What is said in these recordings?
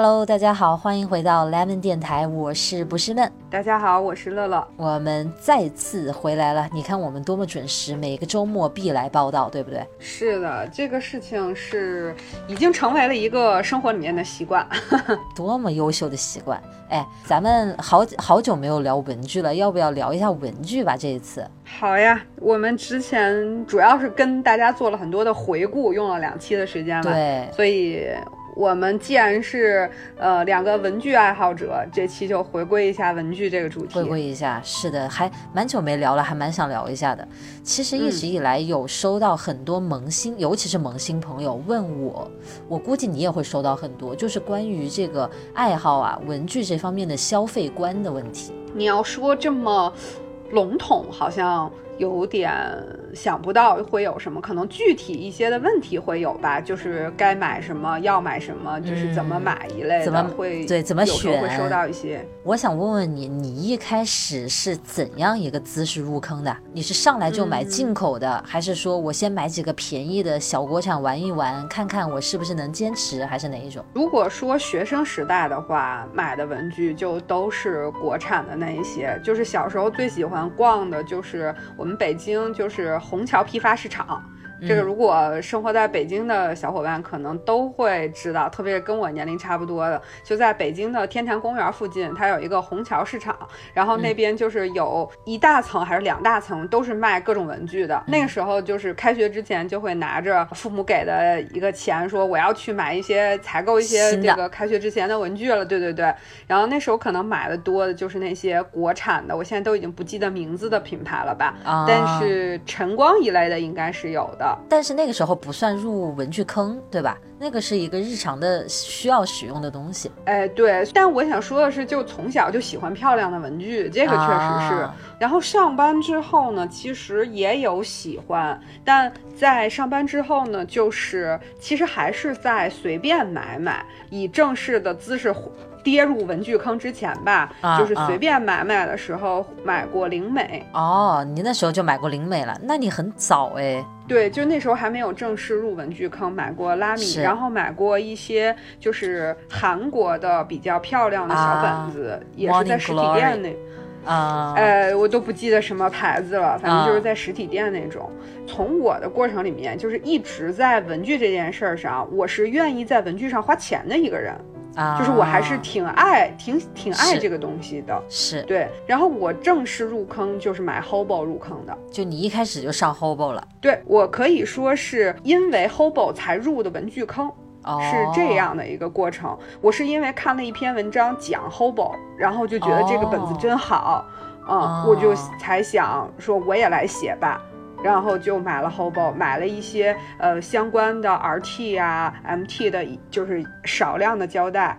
Hello，大家好，欢迎回到 Lemon 电台，我是不是闷。大家好，我是乐乐，我们再次回来了。你看我们多么准时，每个周末必来报道，对不对？是的，这个事情是已经成为了一个生活里面的习惯，多么优秀的习惯！哎，咱们好好久没有聊文具了，要不要聊一下文具吧？这一次，好呀，我们之前主要是跟大家做了很多的回顾，用了两期的时间了，对，所以。我们既然是呃两个文具爱好者，这期就回归一下文具这个主题。回归一下，是的，还蛮久没聊了，还蛮想聊一下的。其实一直以来有收到很多萌新，尤其是萌新朋友问我，我估计你也会收到很多，就是关于这个爱好啊，文具这方面的消费观的问题。你要说这么笼统，好像。有点想不到会有什么，可能具体一些的问题会有吧，就是该买什么，要买什么，就是怎么买一类的，怎么会对怎么选会收到一些。我想问问你，你一开始是怎样一个姿势入坑的？你是上来就买进口的，还是说我先买几个便宜的小国产玩一玩，看看我是不是能坚持，还是哪一种？如果说学生时代的话，买的文具就都是国产的那一些，就是小时候最喜欢逛的就是我。我们北京就是虹桥批发市场。这个如果生活在北京的小伙伴可能都会知道，特别是跟我年龄差不多的，就在北京的天坛公园附近，它有一个虹桥市场，然后那边就是有一大层还是两大层都是卖各种文具的。那个时候就是开学之前就会拿着父母给的一个钱，说我要去买一些采购一些这个开学之前的文具了。对对对，然后那时候可能买的多的就是那些国产的，我现在都已经不记得名字的品牌了吧？但是晨光一类的应该是有的。但是那个时候不算入文具坑，对吧？那个是一个日常的需要使用的东西。哎，对。但我想说的是，就从小就喜欢漂亮的文具，这个确实是。然后上班之后呢，其实也有喜欢，但在上班之后呢，就是其实还是在随便买买，以正式的姿势。跌入文具坑之前吧，就是随便买买的时候买过灵美哦，你那时候就买过灵美了，那你很早哎。对，就那时候还没有正式入文具坑，买过拉米，然后买过一些就是韩国的比较漂亮的小本子，也是在实体店那啊，呃，我都不记得什么牌子了，反正就是在实体店那种。从我的过程里面，就是一直在文具这件事儿上，我是愿意在文具上花钱的一个人。就是我还是挺爱挺挺爱这个东西的，是对。然后我正式入坑就是买 Hobo 入坑的，就你一开始就上 Hobo 了。对我可以说是因为 Hobo 才入的文具坑，是这样的一个过程。我是因为看了一篇文章讲 Hobo，然后就觉得这个本子真好，嗯，我就才想说我也来写吧。然后就买了 Hobo，买了一些呃相关的 RT 啊、MT 的，就是少量的胶带，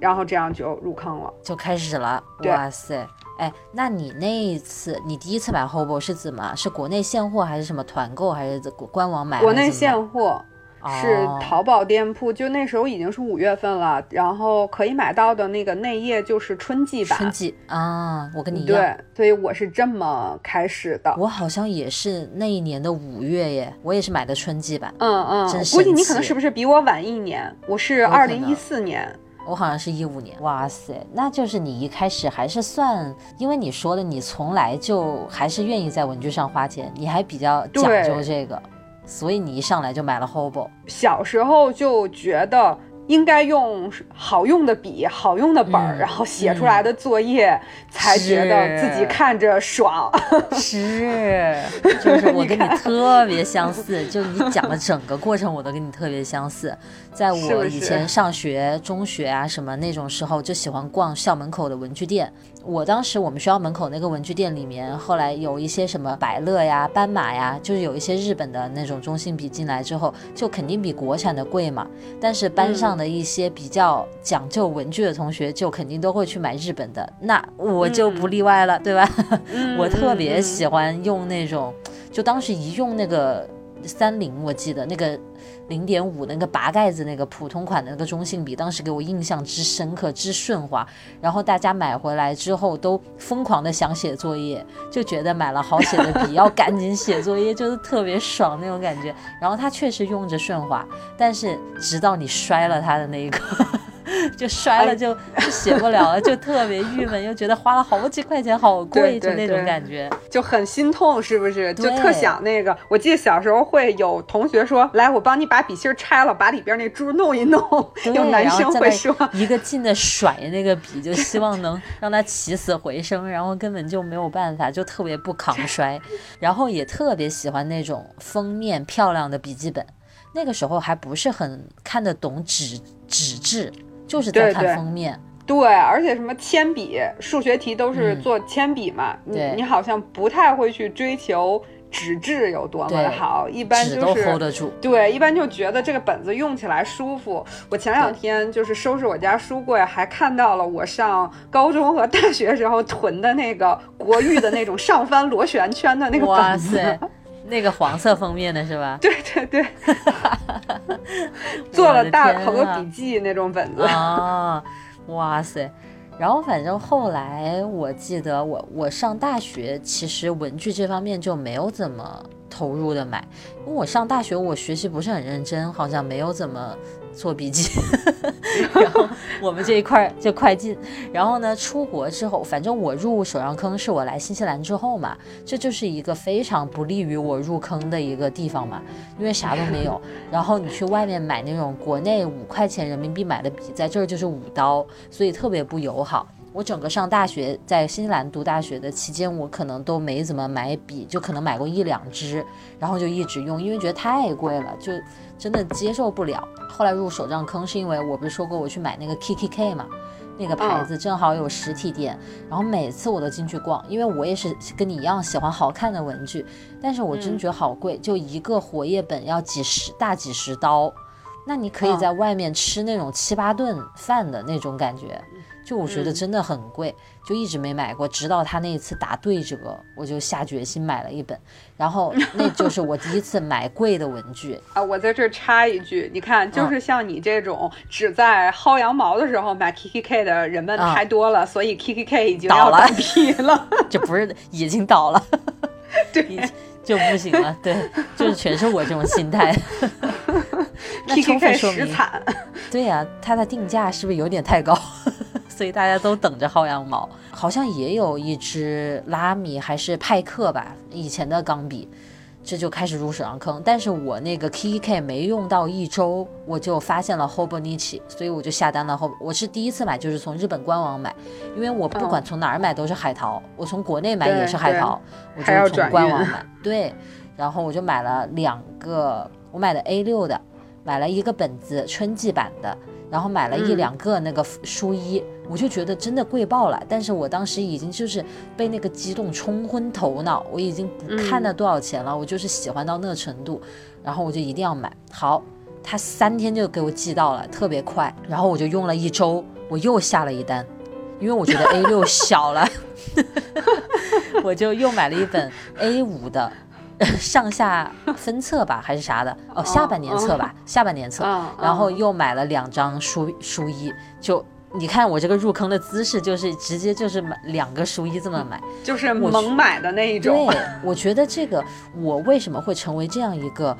然后这样就入坑了，就开始了。哇塞，哎，那你那一次，你第一次买 Hobo 是怎么？是国内现货还是什么团购，还是官网买？国内现货。是淘宝店铺，就那时候已经是五月份了，然后可以买到的那个内页就是春季版。春季啊，我跟你一样，对，所以我是这么开始的。我好像也是那一年的五月耶，我也是买的春季版。嗯嗯，估计你可能是不是比我晚一年？我是二零一四年，我好像是一五年。哇塞，那就是你一开始还是算，因为你说的你从来就还是愿意在文具上花钱，你还比较讲究这个。所以你一上来就买了 Hobo，小时候就觉得。应该用好用的笔、好用的本儿，然后写出来的作业才觉得自己看着爽。是，就是我跟你特别相似，就你讲的整个过程我都跟你特别相似。在我以前上学、中学啊什么那种时候，就喜欢逛校门口的文具店。我当时我们学校门口那个文具店里面，后来有一些什么百乐呀、斑马呀，就是有一些日本的那种中性笔进来之后，就肯定比国产的贵嘛。但是班上的一些比较讲究文具的同学，就肯定都会去买日本的，那我就不例外了，对吧？我特别喜欢用那种，就当时一用那个三菱，我记得那个。零点五那个拔盖子那个普通款的那个中性笔，当时给我印象之深刻之顺滑。然后大家买回来之后都疯狂的想写作业，就觉得买了好写的笔 要赶紧写作业，就是特别爽那种感觉。然后它确实用着顺滑，但是直到你摔了它的那一刻，就摔了就写不了了，就特别郁闷，又觉得花了好几块钱，好贵，就那种感觉，就很心痛，是不是？就特想那个。我记得小时候会有同学说：“来，我帮你把笔芯拆了，把里边那珠弄一弄。”有男生会说：“一个劲的甩那个笔，就希望能让它起死回生。”然后根本就没有办法，就特别不抗摔。然后也特别喜欢那种封面漂亮的笔记本。那个时候还不是很看得懂纸纸质，就是在看封面。对，而且什么铅笔、数学题都是做铅笔嘛。你你好像不太会去追求纸质有多么的好，一般就是 hold 得住。对，一般就觉得这个本子用起来舒服。我前两天就是收拾我家书柜，还看到了我上高中和大学时候囤的那个国誉的那种上翻螺旋圈的那个本子。那个黄色封面的是吧？对 对对，做了大好多笔记那种本子啊！哇塞！然后反正后来我记得我我上大学，其实文具这方面就没有怎么投入的买，因为我上大学我学习不是很认真，好像没有怎么。做笔记，然后我们这一块就快进。然后呢，出国之后，反正我入手上坑是我来新西兰之后嘛，这就是一个非常不利于我入坑的一个地方嘛，因为啥都没有。然后你去外面买那种国内五块钱人民币买的笔，在这儿就是五刀，所以特别不友好。我整个上大学在新西兰读大学的期间，我可能都没怎么买笔，就可能买过一两支，然后就一直用，因为觉得太贵了，就真的接受不了。后来入手账坑是因为我不是说过我去买那个 KKK 嘛，那个牌子正好有实体店，然后每次我都进去逛，因为我也是跟你一样喜欢好看的文具，但是我真觉得好贵，就一个活页本要几十大几十刀，那你可以在外面吃那种七八顿饭的那种感觉。就我觉得真的很贵，就一直没买过，直到他那一次打对折，我就下决心买了一本。然后那就是我第一次买贵的文具 啊！我在这插一句，你看，就是像你这种只在薅羊毛的时候买 K K K 的人们太多了，所以 K K K 已经倒了，皮了，就不是已经倒了，对，就不行了，对，就是全是我这种心态。K K K 实惨，对呀，它的定价是不是有点太高？所以大家都等着薅羊毛，好像也有一支拉米还是派克吧，以前的钢笔，这就开始入手上坑。但是我那个 KK 没用到一周，我就发现了 Hobonichi，所以我就下单了。后我是第一次买就是从日本官网买，因为我不管从哪儿买都是海淘，我从国内买也是海淘，我就是从官网买。对，然后我就买了两个，我买的 A 六的，买了一个本子春季版的。然后买了一两个那个书衣，我就觉得真的贵爆了。但是我当时已经就是被那个激动冲昏头脑，我已经不看那多少钱了，我就是喜欢到那程度，然后我就一定要买。好，他三天就给我寄到了，特别快。然后我就用了一周，我又下了一单，因为我觉得 A 六小了，我就又买了一本 A 五的。上下分册吧，还是啥的？哦，下半年册吧，下半年册。然后又买了两张书书衣，就你看我这个入坑的姿势，就是直接就是买两个书衣这么买，就是猛买的那一种。对，我觉得这个我为什么会成为这样一个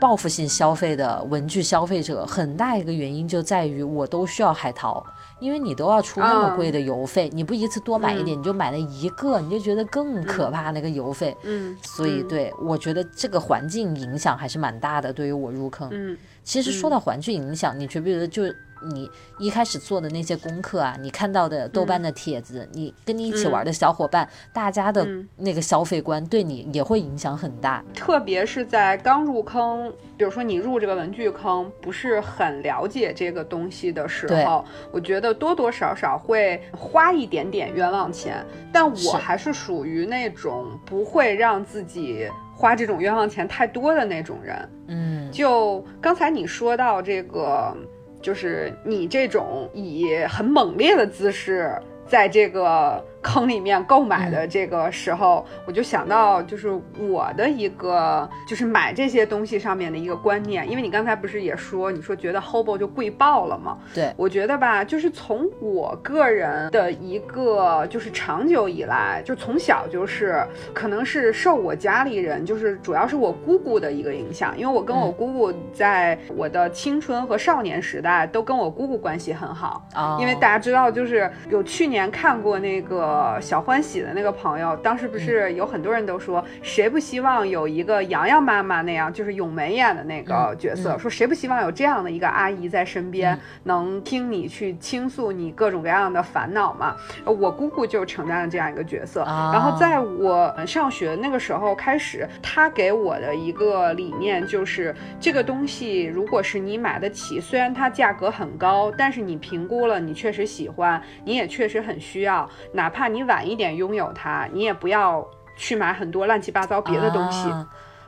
报复性消费的文具消费者，很大一个原因就在于我都需要海淘。因为你都要出那么贵的邮费，你不一次多买一点，你就买了一个，你就觉得更可怕那个邮费。嗯，所以对我觉得这个环境影响还是蛮大的，对于我入坑。嗯，其实说到环境影响，你觉不觉得就？你一开始做的那些功课啊，你看到的豆瓣的帖子，你跟你一起玩的小伙伴，大家的那个消费观对你也会影响很大。特别是在刚入坑，比如说你入这个文具坑不是很了解这个东西的时候，我觉得多多少少会花一点点冤枉钱。但我还是属于那种不会让自己花这种冤枉钱太多的那种人。嗯，就刚才你说到这个。就是你这种以很猛烈的姿势，在这个坑里面购买的这个时候，我就想到就是我的一个就是买这些东西上面的一个观念，因为你刚才不是也说你说觉得 Hobo 就贵爆了吗？对，我觉得吧，就是从我个人的一个就是长久以来，就从小就是可能是受我家里人，就是主要是我姑姑的一个影响，因为我跟我姑姑在我的青春和少年时代都跟我姑姑关系很好啊，因为大家知道，就是有去年看过那个。呃，小欢喜的那个朋友，当时不是有很多人都说，谁不希望有一个洋洋妈妈那样，就是咏梅演的那个角色，说谁不希望有这样的一个阿姨在身边，能听你去倾诉你各种各样的烦恼嘛？我姑姑就承担了这样一个角色。然后在我上学那个时候开始，她给我的一个理念就是，这个东西如果是你买得起，虽然它价格很高，但是你评估了，你确实喜欢，你也确实很需要，哪怕。怕你晚一点拥有它，你也不要去买很多乱七八糟别的东西。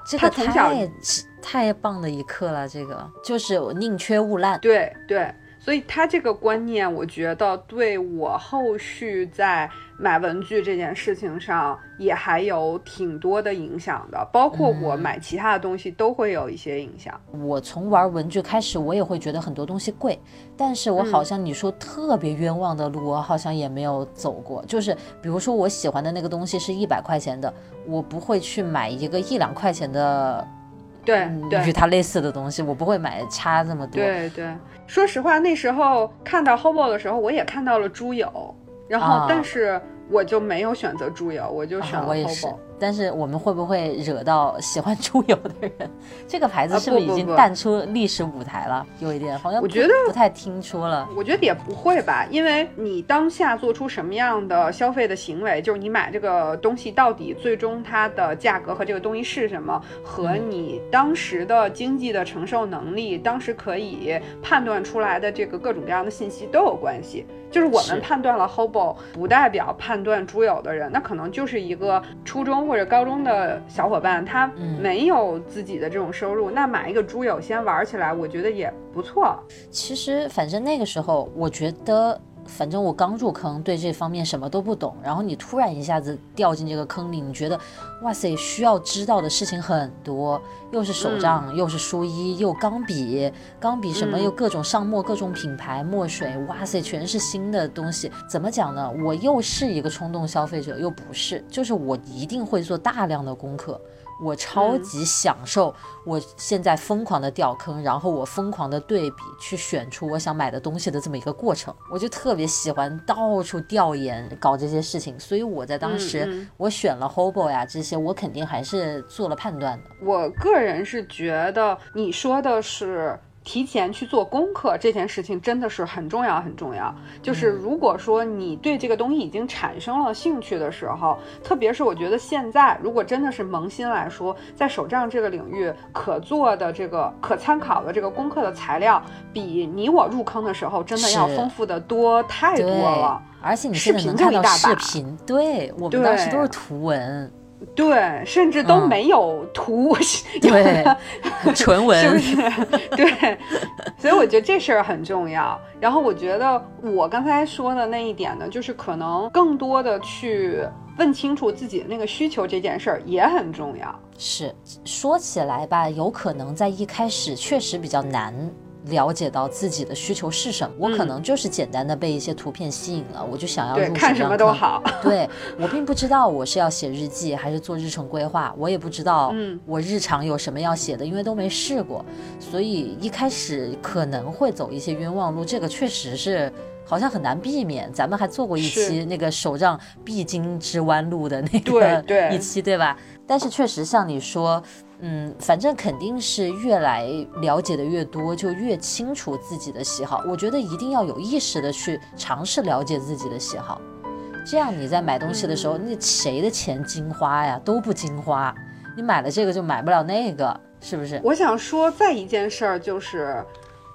这个太太棒的一课了，这个就是宁缺毋滥。对对。所以他这个观念，我觉得对我后续在买文具这件事情上也还有挺多的影响的，包括我买其他的东西都会有一些影响。我从玩文具开始，我也会觉得很多东西贵，但是我好像你说特别冤枉的路，我好像也没有走过。就是比如说我喜欢的那个东西是一百块钱的，我不会去买一个一两块钱的。对，与它类似的东西，我不会买差这么多。对对，说实话，那时候看到 Hobo 的时候，我也看到了猪友，然后但是我就没有选择猪油，我就选了 Hobo。但是我们会不会惹到喜欢猪油的人？这个牌子是不是已经淡出历史舞台了？有一点好像我觉得不太听说了。我觉得也不会吧，因为你当下做出什么样的消费的行为，就是你买这个东西到底最终它的价格和这个东西是什么，和你当时的经济的承受能力，当时可以判断出来的这个各种各样的信息都有关系。就是我们判断了 Hobo，不代表判断猪友的人，那可能就是一个初中或者高中的小伙伴，他没有自己的这种收入，那买一个猪友先玩起来，我觉得也不错。其实，反正那个时候，我觉得。反正我刚入坑，对这方面什么都不懂。然后你突然一下子掉进这个坑里，你觉得，哇塞，需要知道的事情很多，又是手账，又是书衣，又钢笔，钢笔什么又各种上墨，各种品牌墨水，哇塞，全是新的东西。怎么讲呢？我又是一个冲动消费者，又不是，就是我一定会做大量的功课。我超级享受我现在疯狂的掉坑，然后我疯狂的对比，去选出我想买的东西的这么一个过程，我就特别喜欢到处调研搞这些事情。所以我在当时我选了 Hobo 呀这些，我肯定还是做了判断的。我个人是觉得你说的是。提前去做功课这件事情真的是很重要，很重要。就是如果说你对这个东西已经产生了兴趣的时候，特别是我觉得现在，如果真的是萌新来说，在手账这个领域可做的这个可参考的这个功课的材料，比你我入坑的时候真的要丰富的多太多了。而且你现在能看到视频，对我们当时都是图文。对，甚至都没有图，对，纯文，是不是？对，所以我觉得这事儿很重要。然后我觉得我刚才说的那一点呢，就是可能更多的去问清楚自己的那个需求，这件事儿也很重要。是，说起来吧，有可能在一开始确实比较难。了解到自己的需求是什么，我可能就是简单的被一些图片吸引了，我就想要入看什么都好。对我并不知道我是要写日记还是做日程规划，我也不知道我日常有什么要写的，因为都没试过，所以一开始可能会走一些冤枉路，这个确实是好像很难避免。咱们还做过一期那个手账必经之弯路的那个 一期，对吧？但是确实像你说。嗯，反正肯定是越来了解的越多，就越清楚自己的喜好。我觉得一定要有意识的去尝试了解自己的喜好，这样你在买东西的时候，那谁的钱金花呀？都不金花。你买了这个就买不了那个，是不是？我想说再一件事儿，就是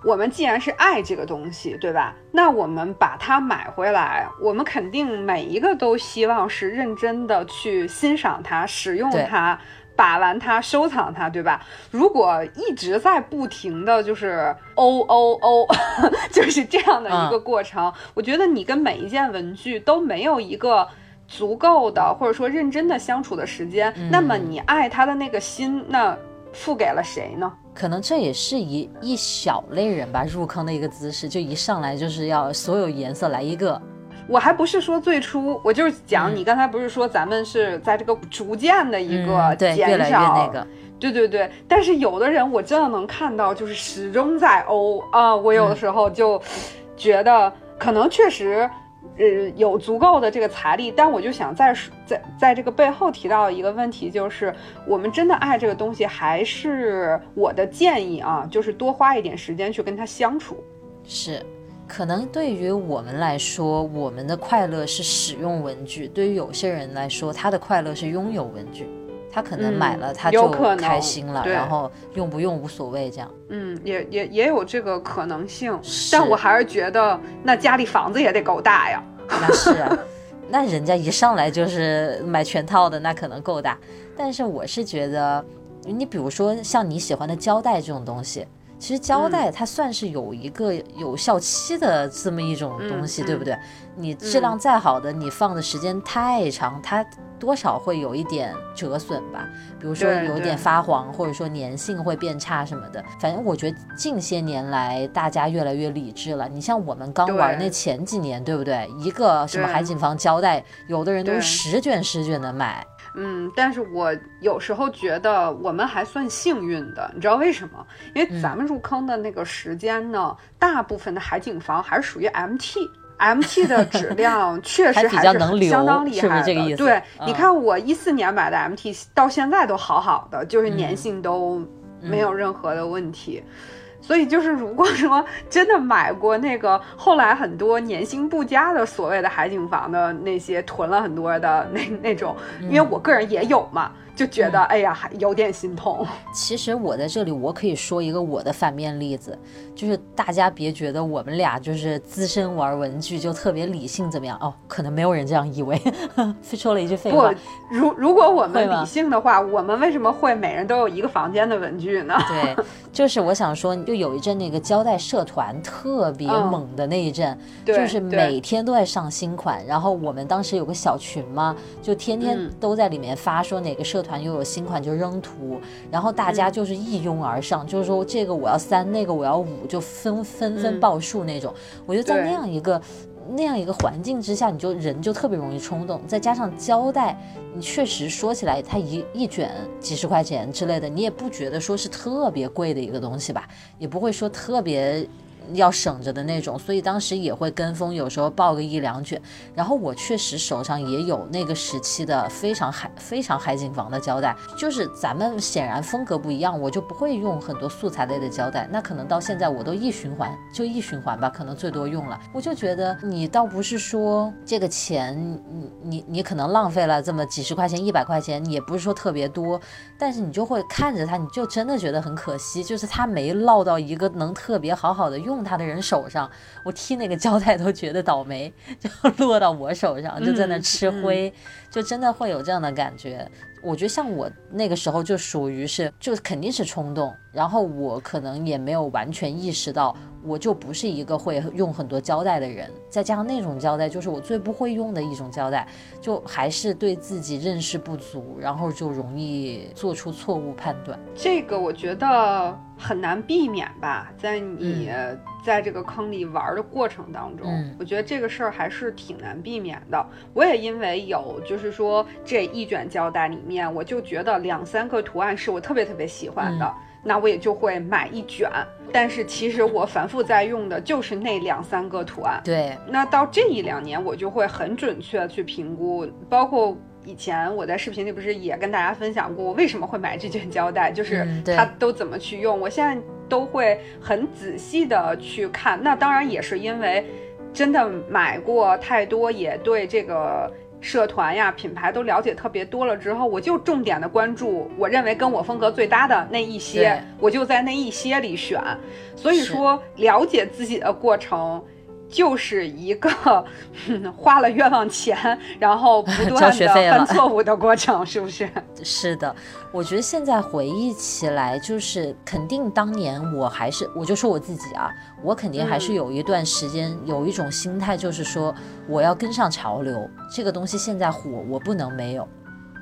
我们既然是爱这个东西，对吧？那我们把它买回来，我们肯定每一个都希望是认真的去欣赏它、使用它。把玩它，收藏它，对吧？如果一直在不停的就是哦哦哦，就是这样的一个过程，我觉得你跟每一件文具都没有一个足够的或者说认真的相处的时间，那么你爱他的那个心，那付给了谁呢？可能这也是一一小类人吧入坑的一个姿势，就一上来就是要所有颜色来一个。我还不是说最初，我就是讲你刚才不是说咱们是在这个逐渐的一个减少，对对对。但是有的人我真的能看到，就是始终在欧啊。我有的时候就觉得可能确实。呃，有足够的这个财力，但我就想在在在这个背后提到一个问题，就是我们真的爱这个东西，还是我的建议啊，就是多花一点时间去跟他相处。是，可能对于我们来说，我们的快乐是使用文具；对于有些人来说，他的快乐是拥有文具。他可能买了，他就开心了，然后用不用无所谓，这样。嗯，也也也有这个可能性，但我还是觉得，那家里房子也得够大呀。那是啊，那人家一上来就是买全套的，那可能够大。但是我是觉得，你比如说像你喜欢的胶带这种东西。其实胶带它算是有一个有效期的这么一种东西，对不对？你质量再好的，你放的时间太长，它多少会有一点折损吧。比如说有点发黄，或者说粘性会变差什么的。反正我觉得近些年来大家越来越理智了。你像我们刚玩那前几年，对不对？一个什么海景房胶带，有的人都是十卷十卷的买。嗯，但是我有时候觉得我们还算幸运的，你知道为什么？因为咱们入坑的那个时间呢，大部分的海景房还是属于 MT，MT 的质量 确实还是相当厉害的。对，你看我一四年买的 MT，到现在都好好的，就是粘性都没有任何的问题。所以就是，如果说 真的买过那个后来很多粘性不佳的所谓的海景房的那些囤了很多的那那种，因为我个人也有嘛。就觉得哎呀，还有点心痛。其实我在这里，我可以说一个我的反面例子，就是大家别觉得我们俩就是资深玩文具就特别理性怎么样哦？可能没有人这样以为，说了一句废话。不，如如果我们理性的话，我们为什么会每人都有一个房间的文具呢？对，就是我想说，就有一阵那个胶带社团特别猛的那一阵，就是每天都在上新款，然后我们当时有个小群嘛，就天天都在里面发说哪个社团。团又有新款就扔图，然后大家就是一拥而上，就是说这个我要三，那个我要五，就纷纷纷报数那种。我觉得在那样一个那样一个环境之下，你就人就特别容易冲动。再加上胶带，你确实说起来，它一一卷几十块钱之类的，你也不觉得说是特别贵的一个东西吧，也不会说特别。要省着的那种，所以当时也会跟风，有时候报个一两卷。然后我确实手上也有那个时期的非常海、非常海景房的胶带，就是咱们显然风格不一样，我就不会用很多素材类的胶带。那可能到现在我都一循环，就一循环吧，可能最多用了。我就觉得你倒不是说这个钱，你你你可能浪费了这么几十块钱、一百块钱，也不是说特别多，但是你就会看着它，你就真的觉得很可惜，就是它没落到一个能特别好好的用。他的人手上，我踢那个胶带都觉得倒霉，就落到我手上，就在那吃灰，就真的会有这样的感觉。我觉得像我那个时候就属于是，就肯定是冲动，然后我可能也没有完全意识到，我就不是一个会用很多胶带的人，再加上那种胶带就是我最不会用的一种胶带，就还是对自己认识不足，然后就容易做出错误判断。这个我觉得很难避免吧，在你。在这个坑里玩的过程当中，我觉得这个事儿还是挺难避免的。我也因为有，就是说这一卷胶带里面，我就觉得两三个图案是我特别特别喜欢的，那我也就会买一卷。但是其实我反复在用的就是那两三个图案。对，那到这一两年，我就会很准确去评估，包括。以前我在视频里不是也跟大家分享过，我为什么会买这卷胶带，就是它都怎么去用。我现在都会很仔细的去看。那当然也是因为真的买过太多，也对这个社团呀、品牌都了解特别多了之后，我就重点的关注我认为跟我风格最搭的那一些，我就在那一些里选。所以说，了解自己的过程。就是一个 花了冤枉钱，然后不断的犯错误的过程，是不是？是的，我觉得现在回忆起来，就是肯定当年我还是，我就说我自己啊，我肯定还是有一段时间有一种心态，就是说我要跟上潮流，这个东西现在火，我不能没有。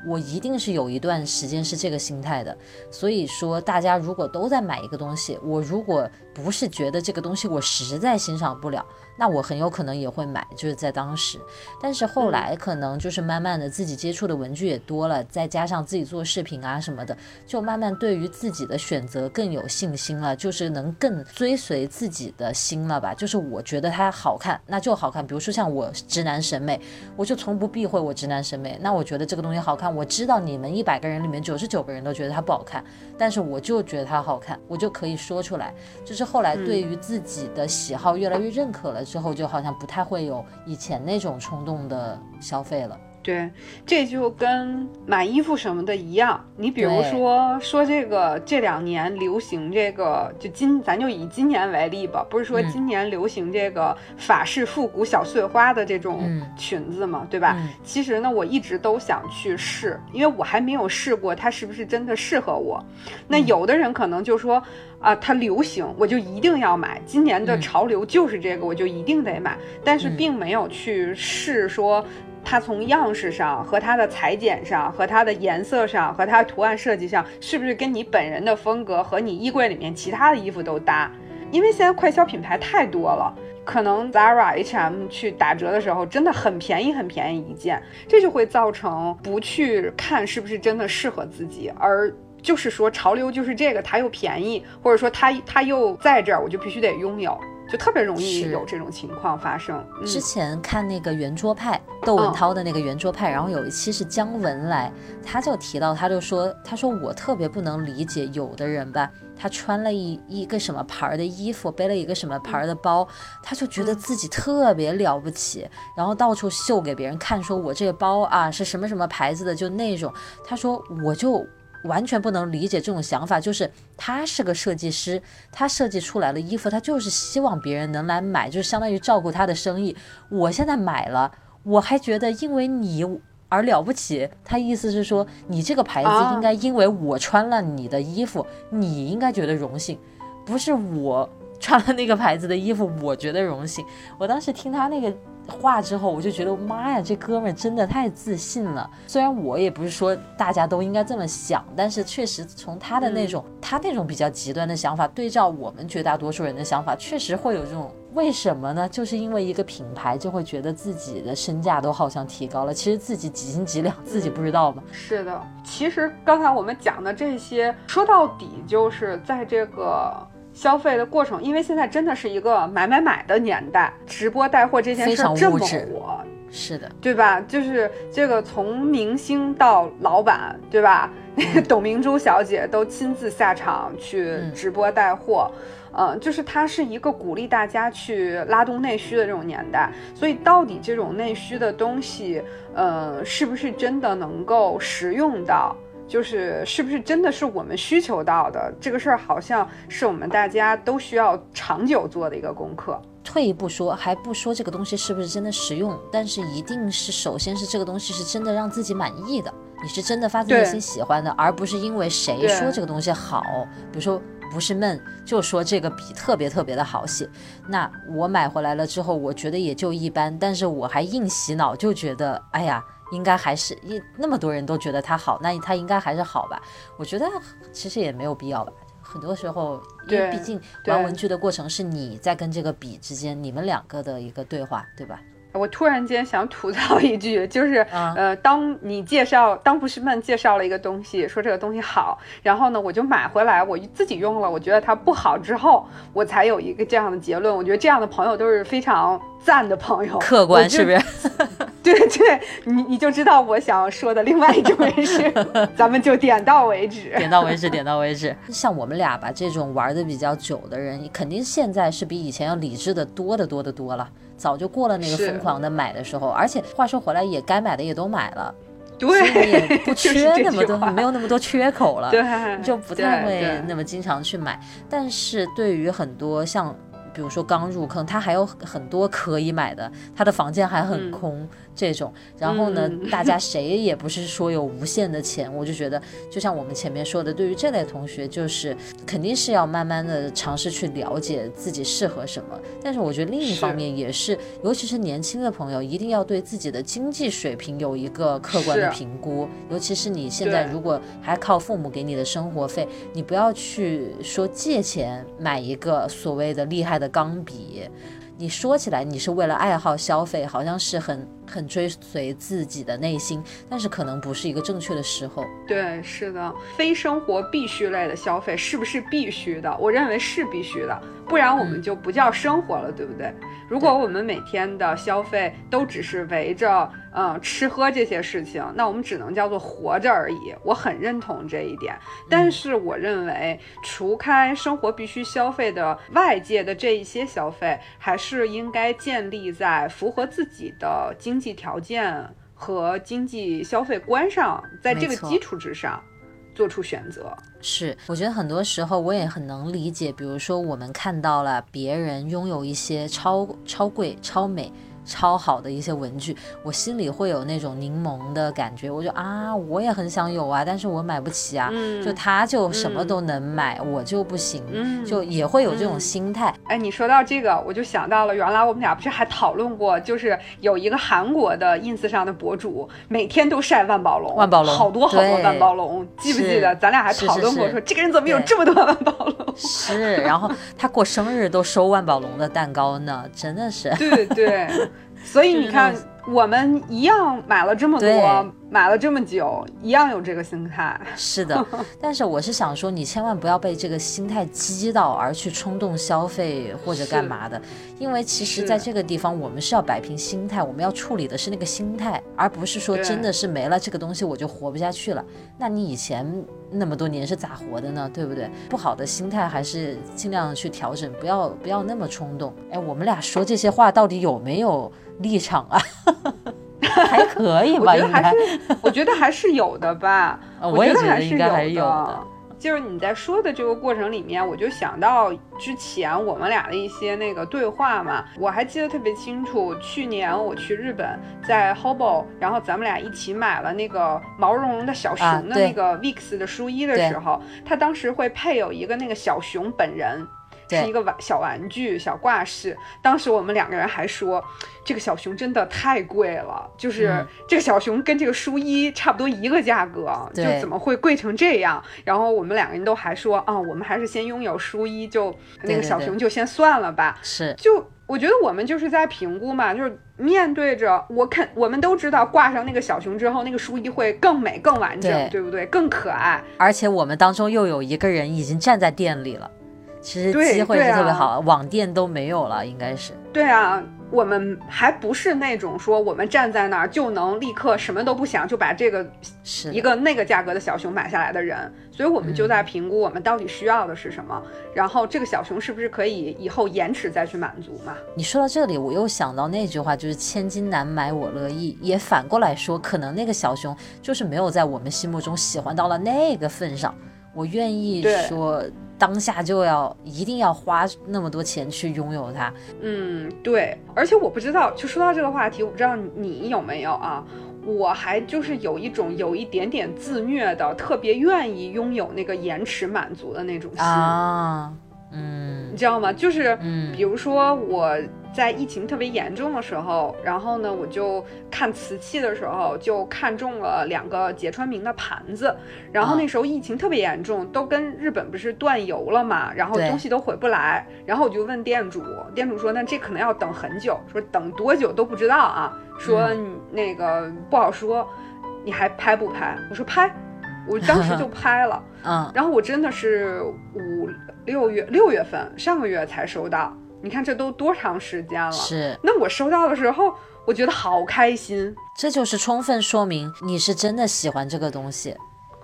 我一定是有一段时间是这个心态的，所以说大家如果都在买一个东西，我如果不是觉得这个东西我实在欣赏不了。那我很有可能也会买，就是在当时，但是后来可能就是慢慢的自己接触的文具也多了，再加上自己做视频啊什么的，就慢慢对于自己的选择更有信心了，就是能更追随自己的心了吧。就是我觉得它好看，那就好看。比如说像我直男审美，我就从不避讳我直男审美。那我觉得这个东西好看，我知道你们一百个人里面九十九个人都觉得它不好看，但是我就觉得它好看，我就可以说出来。就是后来对于自己的喜好越来越认可了。之后就好像不太会有以前那种冲动的消费了。对，这就跟买衣服什么的一样。你比如说说这个这两年流行这个，就今咱就以今年为例吧，不是说今年流行这个法式复古小碎花的这种裙子嘛，对吧？其实呢，我一直都想去试，因为我还没有试过它是不是真的适合我。那有的人可能就说啊，它流行，我就一定要买，今年的潮流就是这个，我就一定得买。但是并没有去试说。它从样式上和它的裁剪上和它的颜色上和它图案设计上，是不是跟你本人的风格和你衣柜里面其他的衣服都搭？因为现在快消品牌太多了，可能 Zara、H&M 去打折的时候真的很便宜，很便宜一件，这就会造成不去看是不是真的适合自己，而就是说潮流就是这个，它又便宜，或者说它它又在这儿，我就必须得拥有。就特别容易有这种情况发生。之前看那个圆桌派，窦文涛的那个圆桌派，然后有一期是姜文来，他就提到，他就说，他说我特别不能理解有的人吧，他穿了一一个什么牌的衣服，背了一个什么牌的包，他就觉得自己特别了不起，然后到处秀给别人看，说我这个包啊是什么什么牌子的，就那种。他说我就。完全不能理解这种想法，就是他是个设计师，他设计出来的衣服，他就是希望别人能来买，就相当于照顾他的生意。我现在买了，我还觉得因为你而了不起。他意思是说，你这个牌子应该因为我穿了你的衣服，你应该觉得荣幸，不是我穿了那个牌子的衣服，我觉得荣幸。我当时听他那个。话之后，我就觉得妈呀，这哥们儿真的太自信了。虽然我也不是说大家都应该这么想，但是确实从他的那种他那种比较极端的想法，对照我们绝大多数人的想法，确实会有这种为什么呢？就是因为一个品牌就会觉得自己的身价都好像提高了，其实自己几斤几两自己不知道吗？是的，其实刚才我们讲的这些，说到底就是在这个。消费的过程，因为现在真的是一个买买买的年代，直播带货这件事这么火，是的，对吧？就是这个从明星到老板，对吧？那个 董明珠小姐都亲自下场去直播带货，嗯，就是它是一个鼓励大家去拉动内需的这种年代。所以到底这种内需的东西，呃，是不是真的能够实用到？就是是不是真的是我们需求到的这个事儿，好像是我们大家都需要长久做的一个功课。退一步说，还不说这个东西是不是真的实用，但是一定是首先是这个东西是真的让自己满意的，你是真的发自内心喜欢的，而不是因为谁说这个东西好，比如说不是闷就说这个笔特别特别的好写，那我买回来了之后，我觉得也就一般，但是我还硬洗脑，就觉得哎呀。应该还是一那么多人都觉得它好，那它应该还是好吧？我觉得其实也没有必要吧。很多时候，因为毕竟玩文具的过程是你在跟这个笔之间，你们两个的一个对话，对吧？我突然间想吐槽一句，就是呃，当你介绍当不是们介绍了一个东西，说这个东西好，然后呢，我就买回来，我自己用了，我觉得它不好之后，我才有一个这样的结论。我觉得这样的朋友都是非常赞的朋友，客观是不是？对对，你你就知道我想说的另外一种人是，咱们就点到为止，点到为止，点到为止。像我们俩吧，这种玩的比较久的人，肯定现在是比以前要理智的多得多得多了。早就过了那个疯狂的买的时候，而且话说回来，也该买的也都买了，对，也不缺那么多，没有那么多缺口了，对，就不太会那么经常去买。但是对于很多像。比如说刚入坑，他还有很多可以买的，他的房间还很空。这种，然后呢，大家谁也不是说有无限的钱，我就觉得，就像我们前面说的，对于这类同学，就是肯定是要慢慢的尝试去了解自己适合什么。但是我觉得另一方面也是，尤其是年轻的朋友，一定要对自己的经济水平有一个客观的评估。尤其是你现在如果还靠父母给你的生活费，你不要去说借钱买一个所谓的厉害的钢笔。你说起来，你是为了爱好消费，好像是很很追随自己的内心，但是可能不是一个正确的时候。对，是的，非生活必须类的消费是不是必须的？我认为是必须的，不然我们就不叫生活了，对不对？如果我们每天的消费都只是围着嗯吃喝这些事情，那我们只能叫做活着而已。我很认同这一点，但是我认为除开生活必须消费的外界的这一些消费，还是应该建立在符合自己的经济条件和经济消费观上，在这个基础之上。做出选择是，我觉得很多时候我也很能理解，比如说我们看到了别人拥有一些超超贵、超美。超好的一些文具，我心里会有那种柠檬的感觉。我就啊，我也很想有啊，但是我买不起啊。就他就什么都能买，我就不行，就也会有这种心态。哎，你说到这个，我就想到了，原来我们俩不是还讨论过，就是有一个韩国的 ins 上的博主，每天都晒万宝龙，万宝龙，好多好多万宝龙，记不记得？咱俩还讨论过，说这个人怎么有这么多万宝龙？是，然后他过生日都收万宝龙的蛋糕呢，真的是。对对。所以你看，我们一样买了这么多。买了这么久，一样有这个心态。是的，但是我是想说，你千万不要被这个心态激到而去冲动消费或者干嘛的，因为其实在这个地方，我们是要摆平心态，我们要处理的是那个心态，而不是说真的是没了这个东西我就活不下去了。那你以前那么多年是咋活的呢？对不对？不好的心态还是尽量去调整，不要不要那么冲动。哎，我们俩说这些话到底有没有立场啊？还可以吧，我觉得还是，我觉得还是有的吧。我也觉得应该还是有的。就是你在说的这个过程里面，我就想到之前我们俩的一些那个对话嘛。我还记得特别清楚，去年我去日本，在 Hobo，然后咱们俩一起买了那个毛茸茸的小熊的那个 Vix 的书衣的时候，他当时会配有一个那个小熊本人。是一个玩小玩具小挂饰，当时我们两个人还说，这个小熊真的太贵了，就是这个小熊跟这个书衣差不多一个价格，就怎么会贵成这样？然后我们两个人都还说啊，我们还是先拥有书衣，就那个小熊就先算了吧。是，就我觉得我们就是在评估嘛，就是面对着我肯，我们都知道挂上那个小熊之后，那个书衣会更美、更完整，对不对？更可爱。而且我们当中又有一个人已经站在店里了。其实机会是特别好，网店都没有了，应该是。对啊，我们还不是那种说我们站在那儿就能立刻什么都不想就把这个是一个那个价格的小熊买下来的人，所以我们就在评估我们到底需要的是什么，然后这个小熊是不是可以以后延迟再去满足嘛？你说到这里，我又想到那句话，就是千金难买我乐意，也反过来说，可能那个小熊就是没有在我们心目中喜欢到了那个份上，我愿意说。当下就要一定要花那么多钱去拥有它，嗯，对。而且我不知道，就说到这个话题，我不知道你有没有啊？我还就是有一种有一点点自虐的，特别愿意拥有那个延迟满足的那种心啊，嗯，你知道吗？就是，嗯，比如说我。在疫情特别严重的时候，然后呢，我就看瓷器的时候，就看中了两个结川明的盘子。然后那时候疫情特别严重，都跟日本不是断油了嘛，然后东西都回不来。然后我就问店主，店主说：“那这可能要等很久，说等多久都不知道啊。说那个不好说，你还拍不拍？”我说拍，我当时就 拍了。嗯，然后我真的是五六月六月份上个月才收到。你看这都多长时间了？是，那我收到的时候，我觉得好开心。这就是充分说明你是真的喜欢这个东西。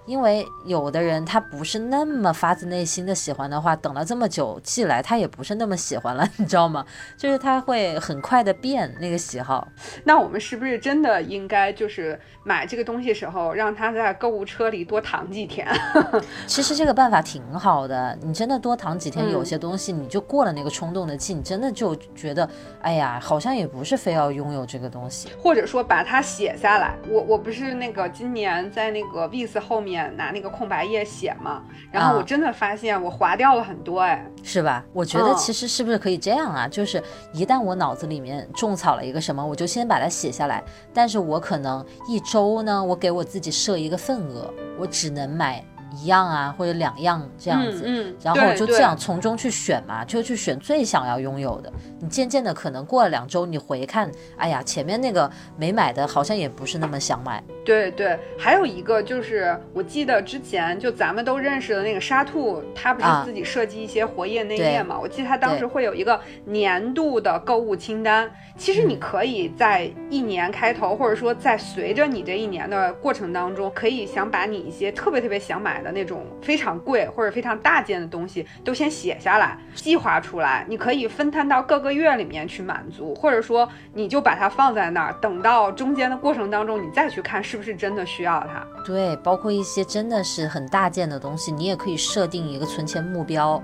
因为有的人他不是那么发自内心的喜欢的话，等了这么久寄来，他也不是那么喜欢了，你知道吗？就是他会很快的变那个喜好。那我们是不是真的应该就是买这个东西的时候，让他在购物车里多躺几天？其实这个办法挺好的，你真的多躺几天，有些东西你就过了那个冲动的劲，真的就觉得，哎呀，好像也不是非要拥有这个东西，或者说把它写下来。我我不是那个今年在那个 vis 后面。拿那个空白页写嘛，然后我真的发现我划掉了很多，哎，是吧？我觉得其实是不是可以这样啊？就是一旦我脑子里面种草了一个什么，我就先把它写下来，但是我可能一周呢，我给我自己设一个份额，我只能买。一样啊，或者两样这样子，嗯，然后就这样从中去选嘛，就去选最想要拥有的。你渐渐的可能过了两周，你回看，哎呀，前面那个没买的，好像也不是那么想买。对对，还有一个就是，我记得之前就咱们都认识的那个沙兔，他不是自己设计一些活页内页嘛？我记得他当时会有一个年度的购物清单。其实你可以在一年开头，或者说在随着你这一年的过程当中，可以想把你一些特别特别想买。的那种非常贵或者非常大件的东西都先写下来，计划出来，你可以分摊到各个月里面去满足，或者说你就把它放在那儿，等到中间的过程当中，你再去看是不是真的需要它。对，包括一些真的是很大件的东西，你也可以设定一个存钱目标，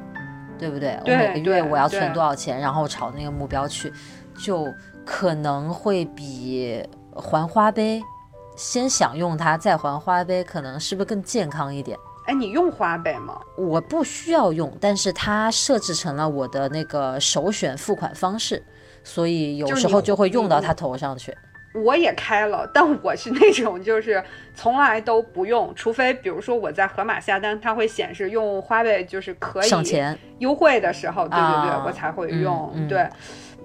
对不对？我每个月我要存多少钱，然后朝那个目标去，就可能会比还花呗。先享用它，再还花呗，可能是不是更健康一点？哎，你用花呗吗？我不需要用，但是它设置成了我的那个首选付款方式，所以有时候就会用到它头上去。我也开了，但我是那种就是从来都不用，除非比如说我在盒马下单，它会显示用花呗就是可以省钱优惠的时候，对对对，我才会用。对，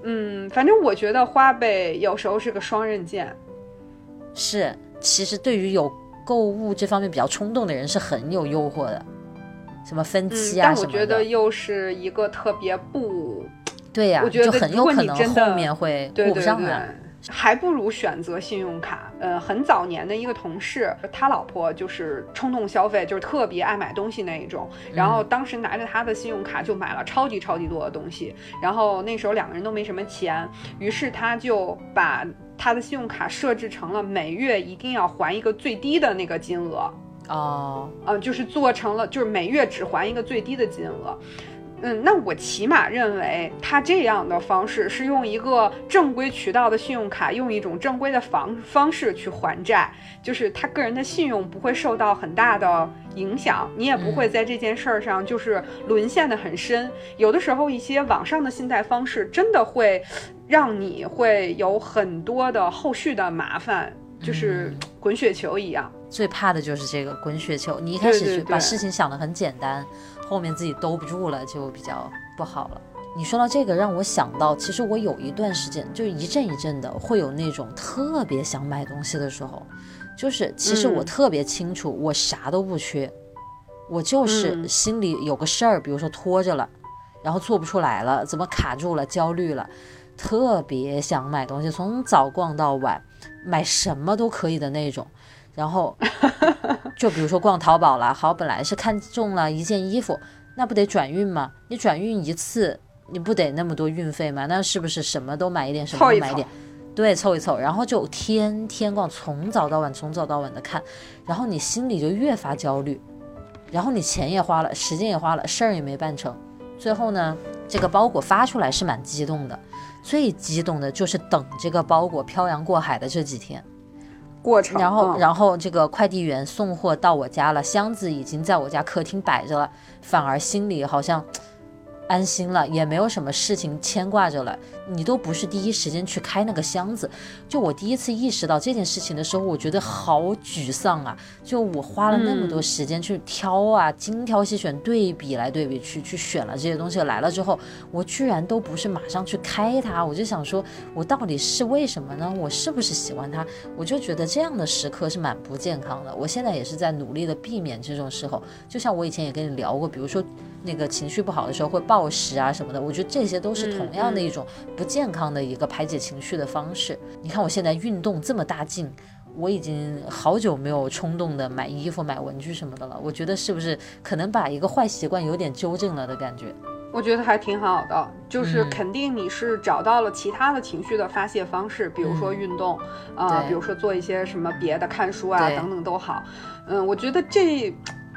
嗯，反正我觉得花呗有时候是个双刃剑。是，其实对于有购物这方面比较冲动的人是很有诱惑的，什么分期啊什么的。但我觉得又是一个特别不，对呀，我觉得很有可能后面会过不上来。还不如选择信用卡。呃，很早年的一个同事，他老婆就是冲动消费，就是特别爱买东西那一种。然后当时拿着他的信用卡就买了超级超级多的东西。然后那时候两个人都没什么钱，于是他就把他的信用卡设置成了每月一定要还一个最低的那个金额。哦，呃，就是做成了，就是每月只还一个最低的金额。嗯，那我起码认为他这样的方式是用一个正规渠道的信用卡，用一种正规的方方式去还债，就是他个人的信用不会受到很大的影响，你也不会在这件事儿上就是沦陷的很深。有的时候一些网上的信贷方式真的会让你会有很多的后续的麻烦，就是滚雪球一样。最怕的就是这个滚雪球，你一开始就把事情想得很简单。后面自己兜不住了，就比较不好了。你说到这个，让我想到，其实我有一段时间，就一阵一阵的，会有那种特别想买东西的时候。就是其实我特别清楚，我啥都不缺，我就是心里有个事儿，比如说拖着了，然后做不出来了，怎么卡住了，焦虑了，特别想买东西，从早逛到晚，买什么都可以的那种。然后，就比如说逛淘宝了，好，本来是看中了一件衣服，那不得转运吗？你转运一次，你不得那么多运费吗？那是不是什么都买一点，什么都买一点？对，凑一凑，然后就天天逛，从早到晚，从早到晚的看，然后你心里就越发焦虑，然后你钱也花了，时间也花了，事儿也没办成，最后呢，这个包裹发出来是蛮激动的，最激动的就是等这个包裹漂洋过海的这几天。过程，然后，然后这个快递员送货到我家了，箱子已经在我家客厅摆着了，反而心里好像。安心了，也没有什么事情牵挂着了。你都不是第一时间去开那个箱子，就我第一次意识到这件事情的时候，我觉得好沮丧啊！就我花了那么多时间去挑啊，精挑细选，对比来对比去，去选了这些东西来了之后，我居然都不是马上去开它。我就想说，我到底是为什么呢？我是不是喜欢它？我就觉得这样的时刻是蛮不健康的。我现在也是在努力的避免这种时候。就像我以前也跟你聊过，比如说。那个情绪不好的时候会暴食啊什么的，我觉得这些都是同样的一种不健康的一个排解情绪的方式。你看我现在运动这么大劲，我已经好久没有冲动的买衣服、买文具什么的了。我觉得是不是可能把一个坏习惯有点纠正了的感觉？我觉得还挺好的，就是肯定你是找到了其他的情绪的发泄方式，比如说运动，啊，比如说做一些什么别的，看书啊等等都好。嗯，我觉得这。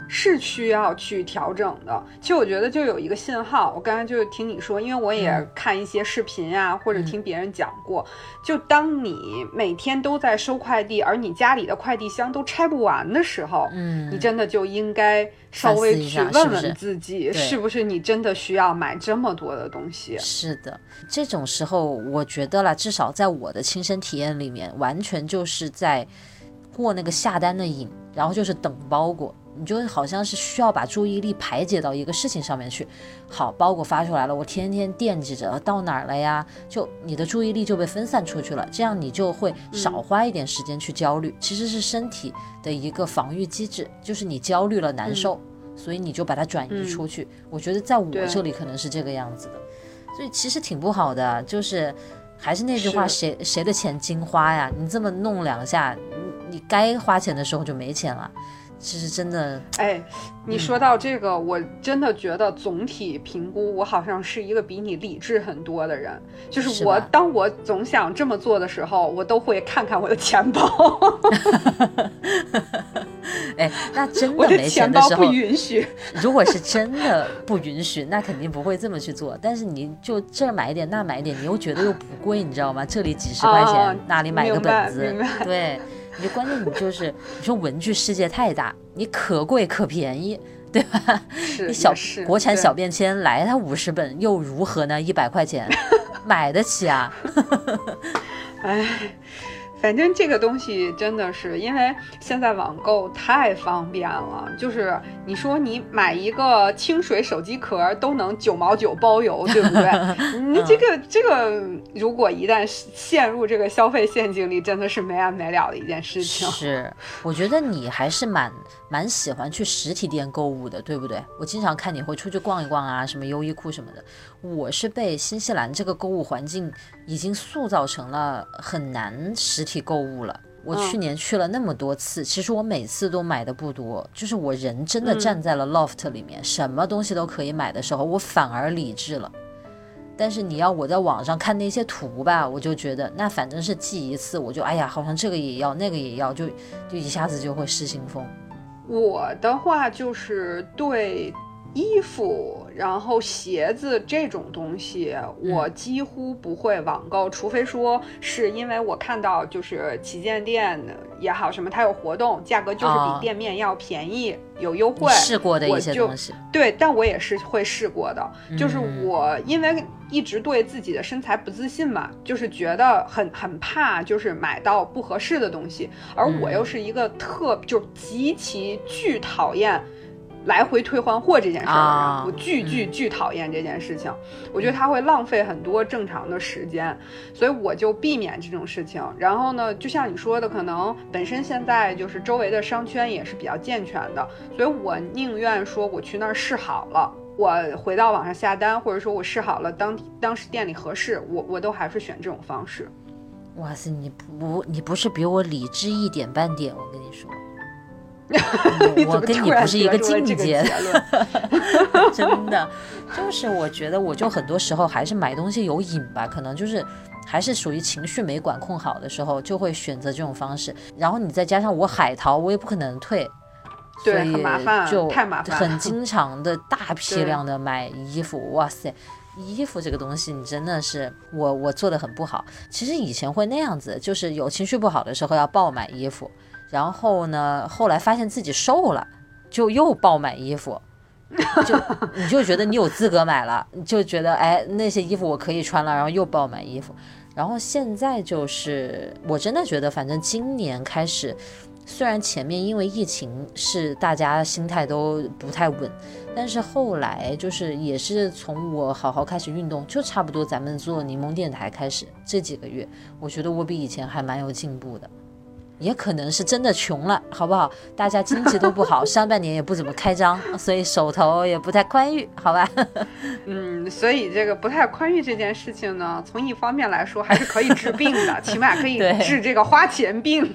是需要去调整的。其实我觉得就有一个信号，我刚才就听你说，因为我也看一些视频呀，或者听别人讲过，就当你每天都在收快递，而你家里的快递箱都拆不完的时候，嗯，你真的就应该稍微去问问自己，是不是你真的需要买这么多的东西？是的，这种时候我觉得啦，至少在我的亲身体验里面，完全就是在过那个下单的瘾，然后就是等包裹。你就好像是需要把注意力排解到一个事情上面去。好，包裹发出来了，我天天惦记着到哪儿了呀？就你的注意力就被分散出去了，这样你就会少花一点时间去焦虑。其实是身体的一个防御机制，就是你焦虑了难受，所以你就把它转移出去。我觉得在我这里可能是这个样子的，所以其实挺不好的。就是还是那句话，谁谁的钱金花呀？你这么弄两下，你该花钱的时候就没钱了。其实真的，哎，你说到这个，我真的觉得总体评估，我好像是一个比你理智很多的人。就是我，当我总想这么做的时候，我都会看看我的钱包。哎，那真的 没钱的时候，不允许。如果是真的不允许，那肯定不会这么去做。但是你就这买一点，那买一点，你又觉得又不贵，你知道吗？这里几十块钱，那里买个本子，对。你就关键你就是，你说文具世界太大，你可贵可便宜，对吧？你小国产小便签来它五十本又如何呢？一百块钱 买得起啊？哎。反正这个东西真的是，因为现在网购太方便了。就是你说你买一个清水手机壳都能九毛九包邮，对不对？你这个这个，如果一旦陷入这个消费陷阱里，真的是没完没了的一件事情。是，我觉得你还是蛮蛮喜欢去实体店购物的，对不对？我经常看你会出去逛一逛啊，什么优衣库什么的。我是被新西兰这个购物环境已经塑造成了很难实。体购物了，我去年去了那么多次，其实我每次都买的不多，就是我人真的站在了 loft 里面，什么东西都可以买的时候，我反而理智了。但是你要我在网上看那些图吧，我就觉得那反正是寄一次，我就哎呀，好像这个也要，那个也要，就就一下子就会失心疯。我的话就是对。衣服，然后鞋子这种东西，我几乎不会网购，除非说是因为我看到就是旗舰店也好什么，它有活动，价格就是比店面要便宜，有优惠。试过的一些东西，对，但我也是会试过的。就是我因为一直对自己的身材不自信嘛，就是觉得很很怕，就是买到不合适的东西，而我又是一个特就极其巨讨厌。来回退换货这件事儿，我巨巨巨讨厌这件事情。我觉得它会浪费很多正常的时间，所以我就避免这种事情。然后呢，就像你说的，可能本身现在就是周围的商圈也是比较健全的，所以我宁愿说我去那儿试好了，我回到网上下单，或者说我试好了当当时店里合适，我我都还是选这种方式。哇塞，你不你不是比我理智一点半点，我跟你说。我跟你不是一个境界，真的，就是我觉得我就很多时候还是买东西有瘾吧，可能就是还是属于情绪没管控好的时候，就会选择这种方式。然后你再加上我海淘，我也不可能退，对，很麻烦，就很经常的大 批量的买衣服，哇塞，衣服这个东西你真的是我我做的很不好。其实以前会那样子，就是有情绪不好的时候要爆买衣服。然后呢？后来发现自己瘦了，就又爆买衣服，就 你就觉得你有资格买了，就觉得哎那些衣服我可以穿了，然后又爆买衣服。然后现在就是我真的觉得，反正今年开始，虽然前面因为疫情是大家心态都不太稳，但是后来就是也是从我好好开始运动，就差不多咱们做柠檬电台开始这几个月，我觉得我比以前还蛮有进步的。也可能是真的穷了，好不好？大家经济都不好，上半年也不怎么开张，所以手头也不太宽裕，好吧？嗯，所以这个不太宽裕这件事情呢，从一方面来说还是可以治病的，起码可以治这个花钱病。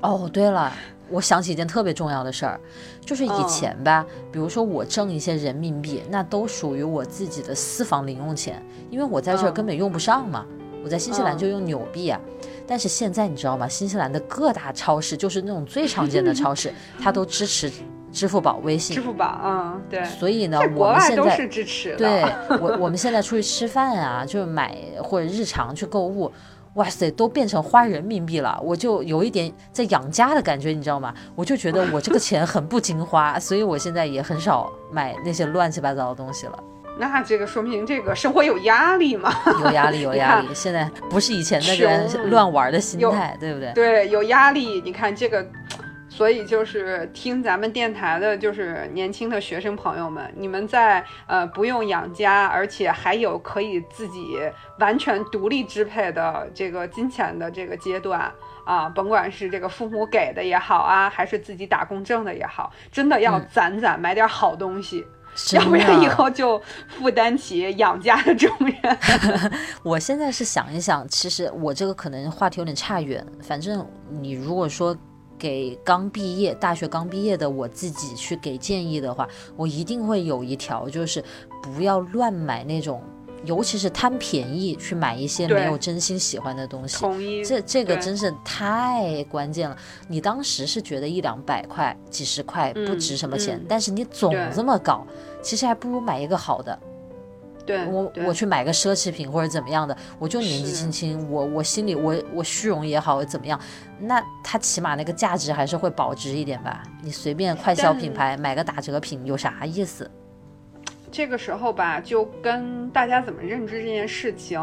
哦，对了，我想起一件特别重要的事儿，就是以前吧，比如说我挣一些人民币，那都属于我自己的私房零用钱，因为我在这儿根本用不上嘛，我在新西兰就用纽币啊。但是现在你知道吗？新西兰的各大超市，就是那种最常见的超市，它都支持支付宝、微信。支付宝，嗯，对。所以呢，我们现在都是支持。对我，我们现在出去吃饭啊，就是买或者日常去购物，哇塞，都变成花人民币了。我就有一点在养家的感觉，你知道吗？我就觉得我这个钱很不经花，所以我现在也很少买那些乱七八糟的东西了。那这个说明这个生活有压力嘛？有压力，有压力。现在不是以前那个乱玩的心态，对不对？对，有压力。你看这个，所以就是听咱们电台的，就是年轻的学生朋友们，你们在呃不用养家，而且还有可以自己完全独立支配的这个金钱的这个阶段啊，甭管是这个父母给的也好啊，还是自己打工挣的也好，真的要攒攒，买点好东西。要不然以后就负担起养家的重任。我现在是想一想，其实我这个可能话题有点差远。反正你如果说给刚毕业、大学刚毕业的我自己去给建议的话，我一定会有一条，就是不要乱买那种。尤其是贪便宜去买一些没有真心喜欢的东西，这这个真是太关键了。你当时是觉得一两百块、几十块不值什么钱，但是你总这么搞，其实还不如买一个好的。对我，我去买个奢侈品或者怎么样的，我就年纪轻轻，我我心里我我虚荣也好怎么样，那它起码那个价值还是会保值一点吧。你随便快消品牌买个打折品有啥意思？这个时候吧，就跟大家怎么认知这件事情，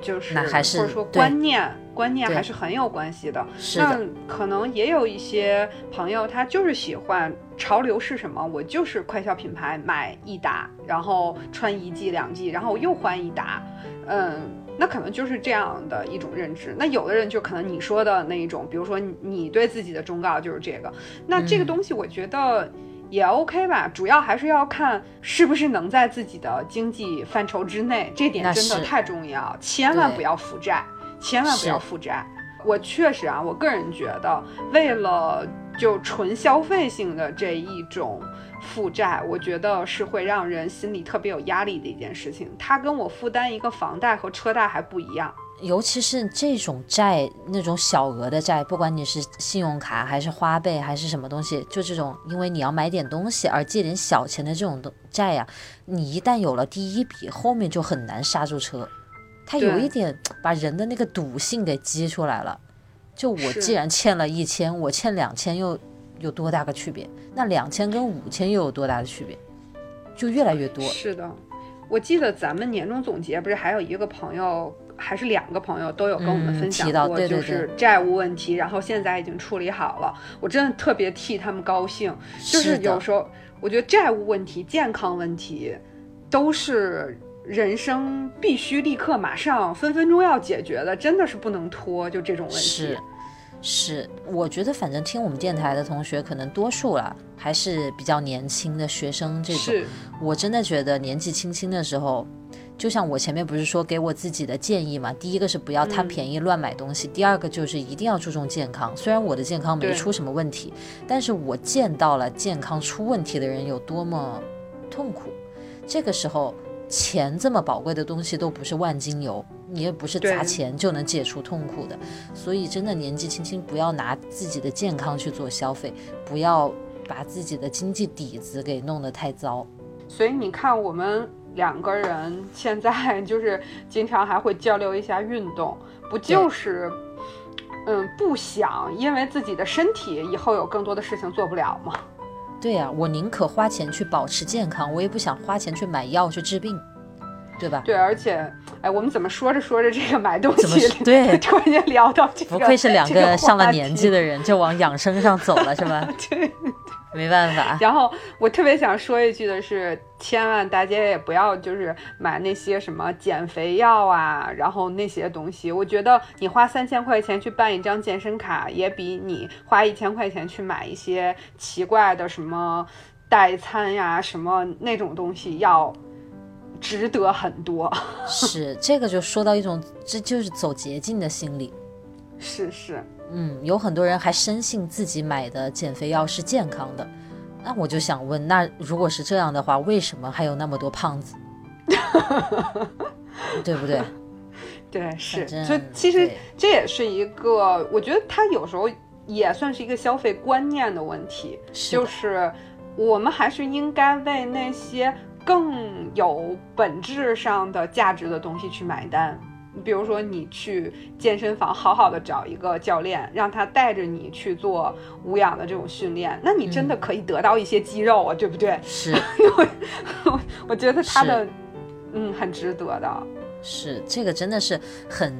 就是或者说观念观念还是很有关系的。那可能也有一些朋友，他就是喜欢潮流是什么，我就是快消品牌买一打，然后穿一季两季，然后我又换一打。嗯，那可能就是这样的一种认知。那有的人就可能你说的那一种，比如说你对自己的忠告就是这个。那这个东西，我觉得。也 OK 吧，主要还是要看是不是能在自己的经济范畴之内，这点真的太重要，千万不要负债，千万不要负债。我确实啊，我个人觉得，为了就纯消费性的这一种负债，我觉得是会让人心里特别有压力的一件事情。它跟我负担一个房贷和车贷还不一样。尤其是这种债，那种小额的债，不管你是信用卡还是花呗还是什么东西，就这种，因为你要买点东西而借点小钱的这种债呀，你一旦有了第一笔，后面就很难刹住车。它有一点把人的那个赌性给激出来了。就我既然欠了一千，我欠两千又有多大个区别？那两千跟五千又有多大的区别？就越来越多。是的，我记得咱们年终总结不是还有一个朋友。还是两个朋友都有跟我们分享过，就是债务问题，然后现在已经处理好了。我真的特别替他们高兴。就是有时候，我觉得债务问题、健康问题，都是人生必须立刻、马上、分分钟要解决的，真的是不能拖。就这种问题，是是，我觉得反正听我们电台的同学，可能多数了还是比较年轻的学生。这种，我真的觉得年纪轻轻的时候。就像我前面不是说给我自己的建议嘛，第一个是不要贪便宜乱买东西，第二个就是一定要注重健康。虽然我的健康没出什么问题，但是我见到了健康出问题的人有多么痛苦。这个时候，钱这么宝贵的东西都不是万金油，你也不是砸钱就能解除痛苦的。所以真的年纪轻轻不要拿自己的健康去做消费，不要把自己的经济底子给弄得太糟。所以你看我们。两个人现在 就是经常还会交流一下运动，不就是，嗯，不想因为自己的身体以后有更多的事情做不了吗？对呀，我宁可花钱去保持健康，我也不想花钱去买药去治病，对吧？对，而且，哎，我们怎么说着说着这个买东西，对，突然间聊到这个，不愧是两个上了年纪的人，就往养生上走了，是吧？对。没办法。然后我特别想说一句的是，千万大家也不要就是买那些什么减肥药啊，然后那些东西。我觉得你花三千块钱去办一张健身卡，也比你花一千块钱去买一些奇怪的什么代餐呀、什么那种东西要。值得很多，是这个就说到一种，这就是走捷径的心理，是是，嗯，有很多人还深信自己买的减肥药是健康的，那我就想问，那如果是这样的话，为什么还有那么多胖子？对不对？对，是，就其实这也是一个，我觉得他有时候也算是一个消费观念的问题，就是我们还是应该为那些。更有本质上的价值的东西去买单，你比如说你去健身房好好的找一个教练，让他带着你去做无氧的这种训练，那你真的可以得到一些肌肉啊，对不对？是，因为我觉得他的嗯很值得的。是这个真的是很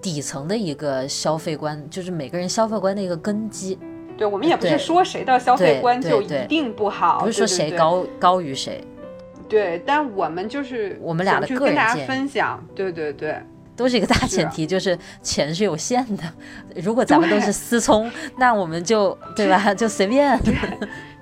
底层的一个消费观，就是每个人消费观的一个根基。对我们也不是说谁的消费观就一定不好，不是说谁高高于谁。对，但我们就是我们俩的个人大家分享，对对对，都是一个大前提，就是钱是有限的。如果咱们都是私聪，那我们就对吧？就随便。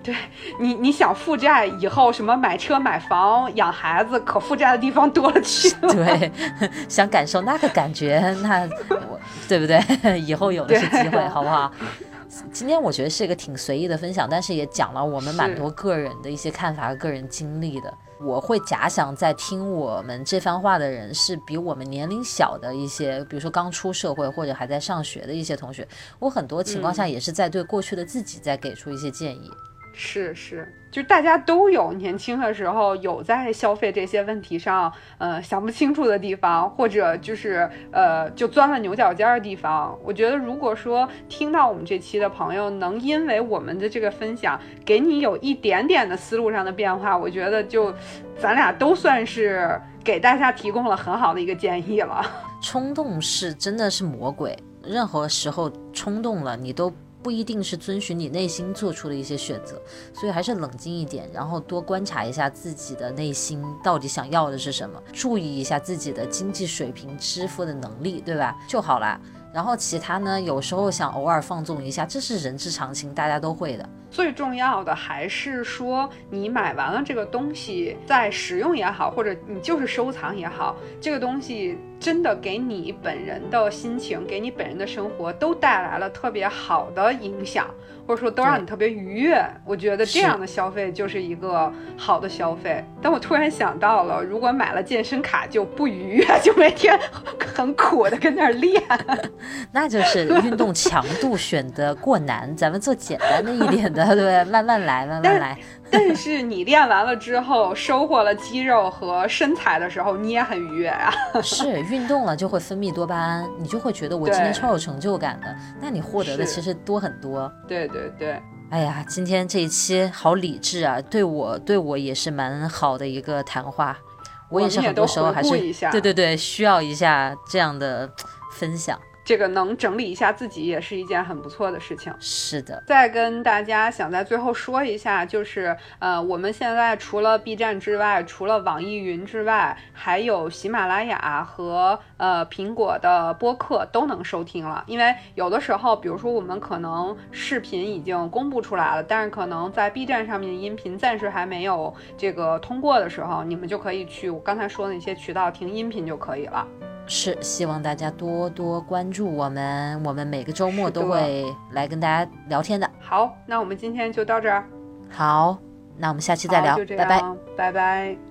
对你，你想负债以后什么买车买房养孩子，可负债的地方多了去了。对，想感受那个感觉，那我对不对？以后有的是机会，好不好？今天我觉得是一个挺随意的分享，但是也讲了我们蛮多个人的一些看法和个人经历的。我会假想在听我们这番话的人是比我们年龄小的一些，比如说刚出社会或者还在上学的一些同学。我很多情况下也是在对过去的自己在给出一些建议。是是，就大家都有年轻的时候有在消费这些问题上，呃，想不清楚的地方，或者就是呃，就钻了牛角尖的地方。我觉得，如果说听到我们这期的朋友能因为我们的这个分享，给你有一点点的思路上的变化，我觉得就咱俩都算是给大家提供了很好的一个建议了。冲动是真的是魔鬼，任何时候冲动了，你都。不一定是遵循你内心做出的一些选择，所以还是冷静一点，然后多观察一下自己的内心到底想要的是什么，注意一下自己的经济水平、支付的能力，对吧？就好了。然后其他呢？有时候想偶尔放纵一下，这是人之常情，大家都会的。最重要的还是说，你买完了这个东西，在使用也好，或者你就是收藏也好，这个东西真的给你本人的心情，给你本人的生活都带来了特别好的影响。或者说都让你特别愉悦，我觉得这样的消费就是一个好的消费。但我突然想到了，如果买了健身卡就不愉悦，就每天很苦的跟那儿练，那就是运动强度选的过难。咱们做简单的一点的，对不对？慢慢来，慢慢来。但是你练完了之后，收获了肌肉和身材的时候，你也很愉悦啊。是运动了就会分泌多巴胺，你就会觉得我今天超有成就感的。那你获得的其实多很多。对对对。哎呀，今天这一期好理智啊，对我对我也是蛮好的一个谈话。我也是很多时候还是对对对，需要一下这样的分享。这个能整理一下自己也是一件很不错的事情。是的，再跟大家想在最后说一下，就是呃，我们现在除了 B 站之外，除了网易云之外，还有喜马拉雅和呃苹果的播客都能收听了。因为有的时候，比如说我们可能视频已经公布出来了，但是可能在 B 站上面的音频暂时还没有这个通过的时候，你们就可以去我刚才说的那些渠道听音频就可以了。是，希望大家多多关注我们，我们每个周末都会来跟大家聊天的。好，那我们今天就到这儿。好，那我们下期再聊，拜拜，拜拜。